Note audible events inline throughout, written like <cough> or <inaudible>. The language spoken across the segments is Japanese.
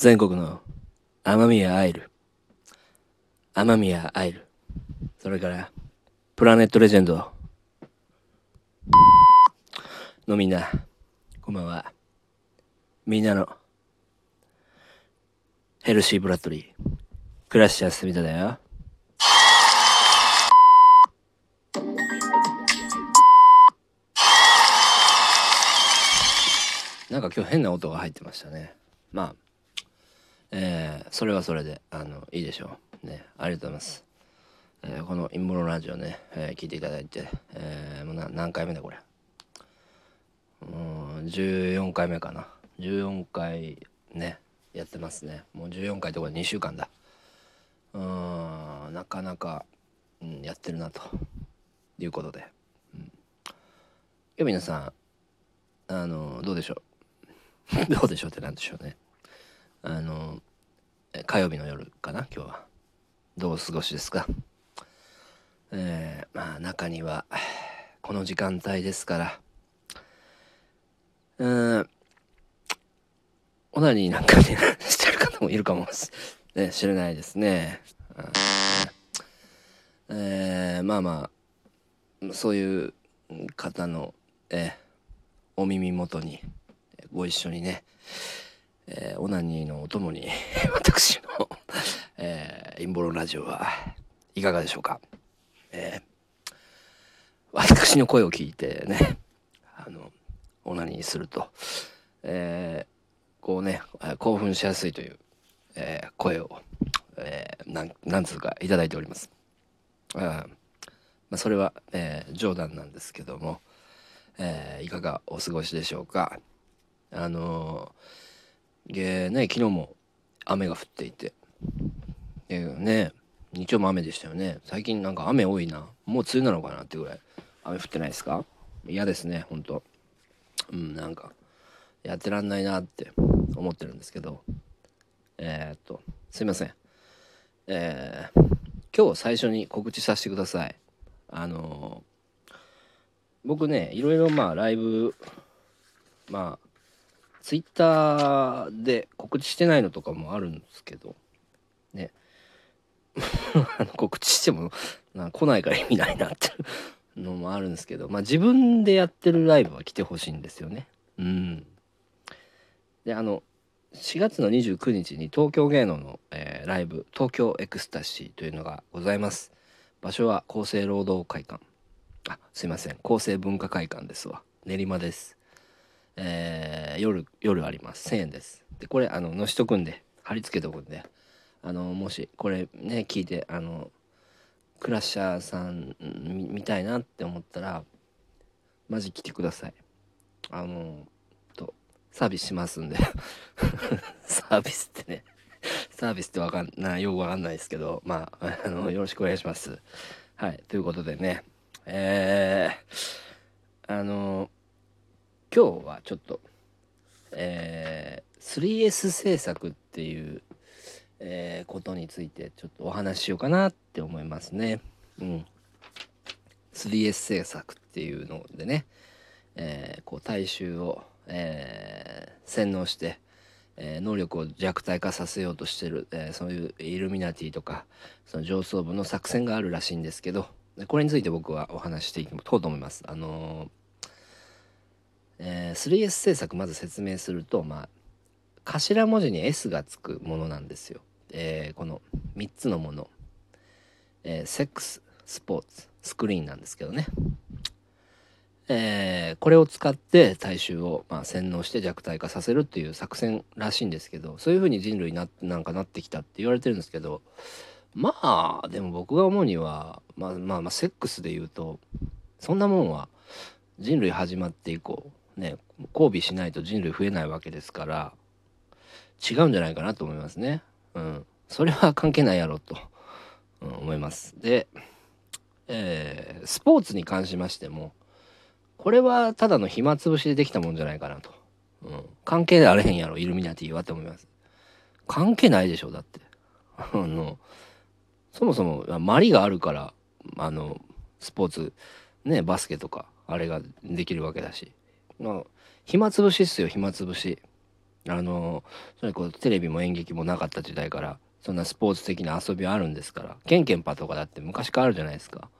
全国の雨宮アイル、雨宮アイル、それからプラネットレジェンドのみんな、こんばんは。みんなのヘルシーブラッドリー、クラッシャースミタだよ。なんか今日変な音が入ってましたね。まあ、えー、それはそれで、あの、いいでしょう。ね、ありがとうございます。えー、この陰謀論ラジオね、えー、聞いていただいて、えー、もう何回目だこれ。うん、14回目かな。14回ね、やってますね。もう14回とか2週間だ。うん、なかなか、うん、やってるなということで。うん、皆さん、あの、どうでしょう？<laughs> どうでしょうってなんでしょうね。あの、火曜日の夜かな、今日は。どうお過ごしですか？<laughs> えー、まあ中には、この時間帯ですから、うん、オナニーなんかにしてる方もいるかもし <laughs> れないですね。えー、まあまあ、そういう方の、えー、お耳元に、ご一緒にね、えー、オナニーのお供に <laughs> 私の、えー、陰謀論ラジオはいかがでしょうか、えー、私の声を聞いてねあのオナニーすると、えー、こうね興奮しやすいという、えー、声を、えー、なんなんつうかいただいております。あまあ、それは、えー、冗談なんですけども、えー、いかがお過ごしでしょうか。あのー、でね、昨日も雨が降っていて、ね、日曜も雨でしたよね。最近なんか雨多いな。もう梅雨なのかなってぐらい雨降ってないですか？嫌ですね、ほんと。うん、なんか、やってらんないなって思ってるんですけど、えー、っと、すいません。えー、今日最初に告知させてください。あのー、僕ね、いろいろまあライブ、まあ、ツイッターで告知してないのとかもあるんですけど、ね。<laughs> 告知してもな来ないから意味ないなっていうのもあるんですけど、まあ自分でやってるライブは来てほしいんですよね。うん。で、あの、4月の29日に東京芸能の、えー、ライブ、東京エクスタシーというのがございます。場所は厚生労働会館。あ、すいません。厚生文化会館ですわ。練馬です。えー、夜夜あります。1000円です。でこれあの載しとくんで貼り付けとくんで。あのもしこれね聞いてあのクラッシャーさん見たいなって思ったらマジ来てください。あのとサービスしますんで。<laughs> サービスってねサービスってわかんないよくわかんないですけどまああのよろしくお願いします。はいということでね。えー、あの今日はちょっと、えー、3S 制作っていう、えー、ことについてちょっとお話ししようかなって思いますね。うん。3S 制作っていうのでね、えー、こう大衆を、えー、洗脳して、えー、能力を弱体化させようとしてる、えー、そういうイルミナティとかその上層部の作戦があるらしいんですけどこれについて僕はお話していこうと思います。あのーえー、3S 制作まず説明するとまあ頭文字に S がつくものなんですよ。えー、この3つのもの、えー、セックススポーツスクリーンなんですけどね、えー、これを使って大衆を、まあ、洗脳して弱体化させるっていう作戦らしいんですけどそういうふうに人類ななんかなってきたって言われてるんですけどまあでも僕が思うには、まあ、まあまあセックスで言うとそんなもんは人類始まって以降ね交尾しないと人類増えないわけですから違うんじゃないかなと思いますね。うん、それは関係ないやろと、うん、思います。で、えー、スポーツに関しましてもこれはただの暇つぶしでできたもんじゃないかなと、うん、関係あれへんやろイルミナティはって思います。関係ないでしょだって。<laughs> あのそもそもマリがあるからあのスポーツねバスケとかあれができるわけだしまあ暇つぶしっすよ暇つぶし。あのそれこそテレビも演劇もなかった時代からそんなスポーツ的な遊びはあるんですからケンケンパとかだって昔からあるじゃないですか。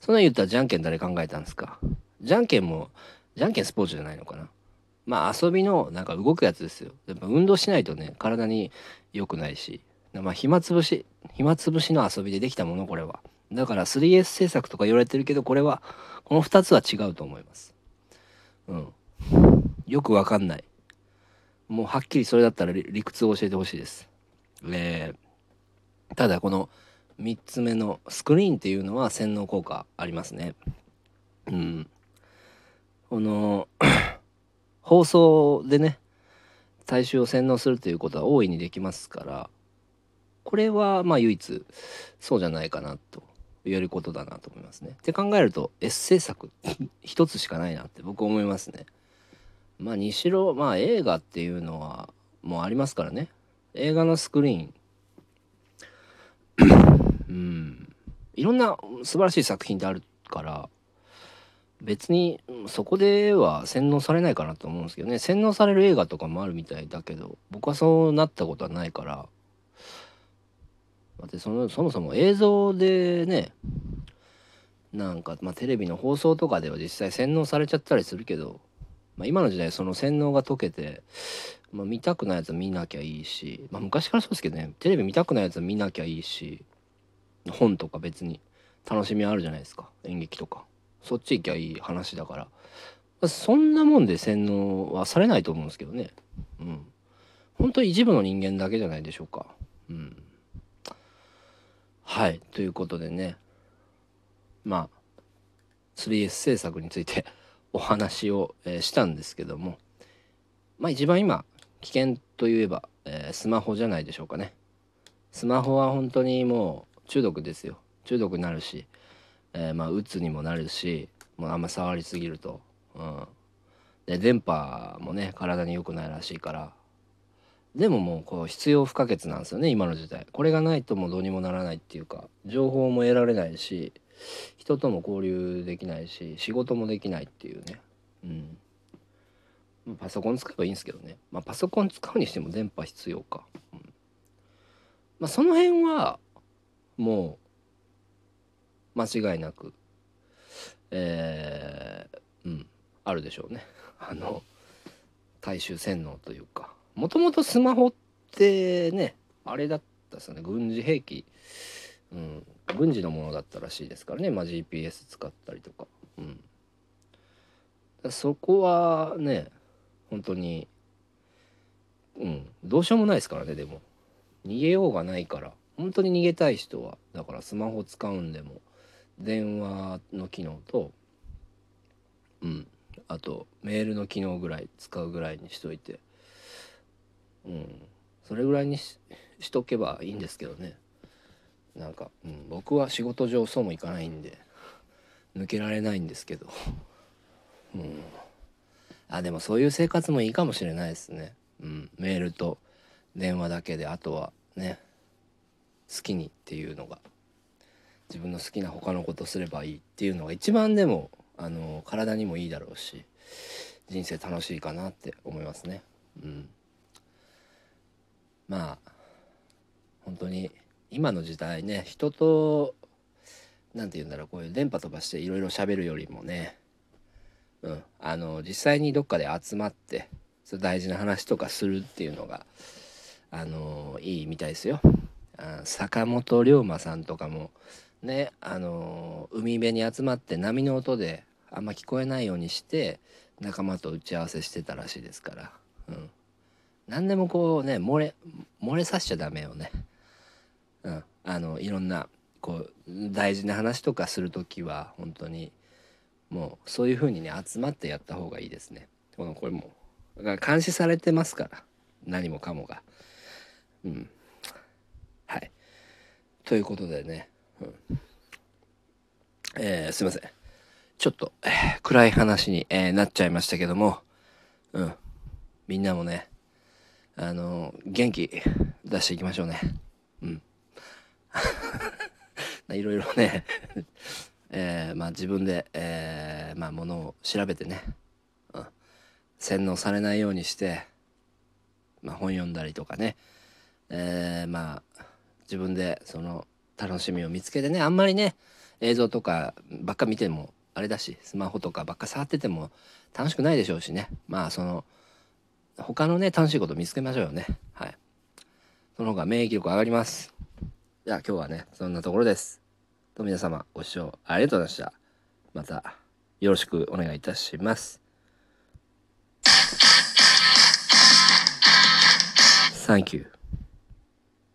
そんな言ったらじゃんけん誰考えたんですか？じゃんけんもじゃんけんスポーツじゃないのかな？まあ遊びのなんか動くやつですよ。やっぱ運動しないとね体に良くないし。まあ暇つぶし暇つぶしの遊びでできたものこれは。だから 3S 制作とか言われてるけどこれはこの2つは違うと思います。うん。よくわかんないもうはっきりそれだったら理屈を教えてほしいです。えー、ただこの3つ目のスクリーンっていうのは洗脳効果ありますね。うん。この <coughs> 放送でね大衆を洗脳するということは大いにできますからこれはまあ唯一そうじゃないかなと言えることだなと思いますね。って考えるとエッセイ作 <laughs> 一つしかないなって僕思いますね。まあにしろまあ映画っていうのはもうありますからね。映画のスクリーン。うん。いろんな素晴らしい作品ってあるから別にそこでは洗脳されないかなと思うんですけどね。洗脳される映画とかもあるみたいだけど僕はそうなったことはないから。だってそのそもそも映像でねなんか、まあ、テレビの放送とかでは実際洗脳されちゃったりするけどまあ、今の時代その洗脳が解けて、まあ、見たくないやつは見なきゃいいし、まあ、昔からそうですけどねテレビ見たくないやつは見なきゃいいし本とか別に楽しみあるじゃないですか演劇とか。そっち行きゃいい話だから。そんなもんで洗脳はされないと思うんですけどね。うん。本当に一部の人間だけじゃないでしょうか。うん。はい。ということでね。まあ 3S 制作についてお話を、え、したんですけどもまあ一番今危険といえば、え、スマホじゃないでしょうかね。スマホは本当にもう中毒ですよ。中毒になるし、え、まあうつにもなるしもうあんま触りすぎると、うん、で電波もね体に良くないらしいから。でももうこう必要不可欠なんですよね今の時代。これがないともうどうにもならないっていうか情報も得られないし人とも交流できないし仕事もできないっていうね。うん。パソコン使えばいいんですけどね。まあパソコン使うにしても電波必要か、うん、まあその辺はもう間違いなくえー、うんあるでしょうね。<laughs> あの大衆洗脳というか。もともとスマホってねあれだったですよね。軍事兵器。うん、軍事のものだったらしいですからね、まあ、GPS 使ったりとか,、うん、そこはね本当にうん。どうしようもないですからねでも。逃げようがないから。本当に逃げたい人はだからスマホ使うんでも電話の機能とうん。あとメールの機能ぐらい使うぐらいにしといて。うん。それぐらいにしとけばいいんですけどね。なんか、うん、僕は仕事上そうもいかないんで抜けられないんですけど。<laughs> うん。あでもそういう生活もいいかもしれないですね。うん。メールと電話だけであとはね好きにっていうのが自分の好きな他のことすればいいっていうのが一番でもあの体にもいいだろうし人生楽しいかなって思いますね。うん。まあ本当に今の時代ね人と何て言うんだろうこういう電波飛ばしていろいろ喋るよりもねうんあの実際にどっかで集まってそ大事な話とかするっていうのがあのいいみたいですよ。あ坂本龍馬さんとかもねあの海辺に集まって波の音であんま聞こえないようにして仲間と打ち合わせしてたらしいですから、うん、何でもこうね漏れ漏れさしちゃダメよね。うん、あのいろんなこう大事な話とかする時は本当にもうそういう風にね集まってやった方がいいですね。このこれもだから監視されてますから何もかもが。うん、はいということでね、うん、えー、すいませんちょっと、えー、暗い話に、えー、なっちゃいましたけども、うん、みんなもねあの元気出していきましょうね。いろいろね。<laughs> えー、まあ自分で、えー、まあものを調べてね、うん、洗脳されないようにしてまあ、本読んだりとかね、えー、まあ自分でその楽しみを見つけてね。あんまりね映像とかばっか見てもあれだしスマホとかばっか触ってても楽しくないでしょうしね。まあその他のね楽しいこと見つけましょうよね。はい。その方が免疫力上がります。じゃあ今日はねそんなところです。と皆様ご視聴ありがとうございました。またよろしくお願いいたします。Thank you.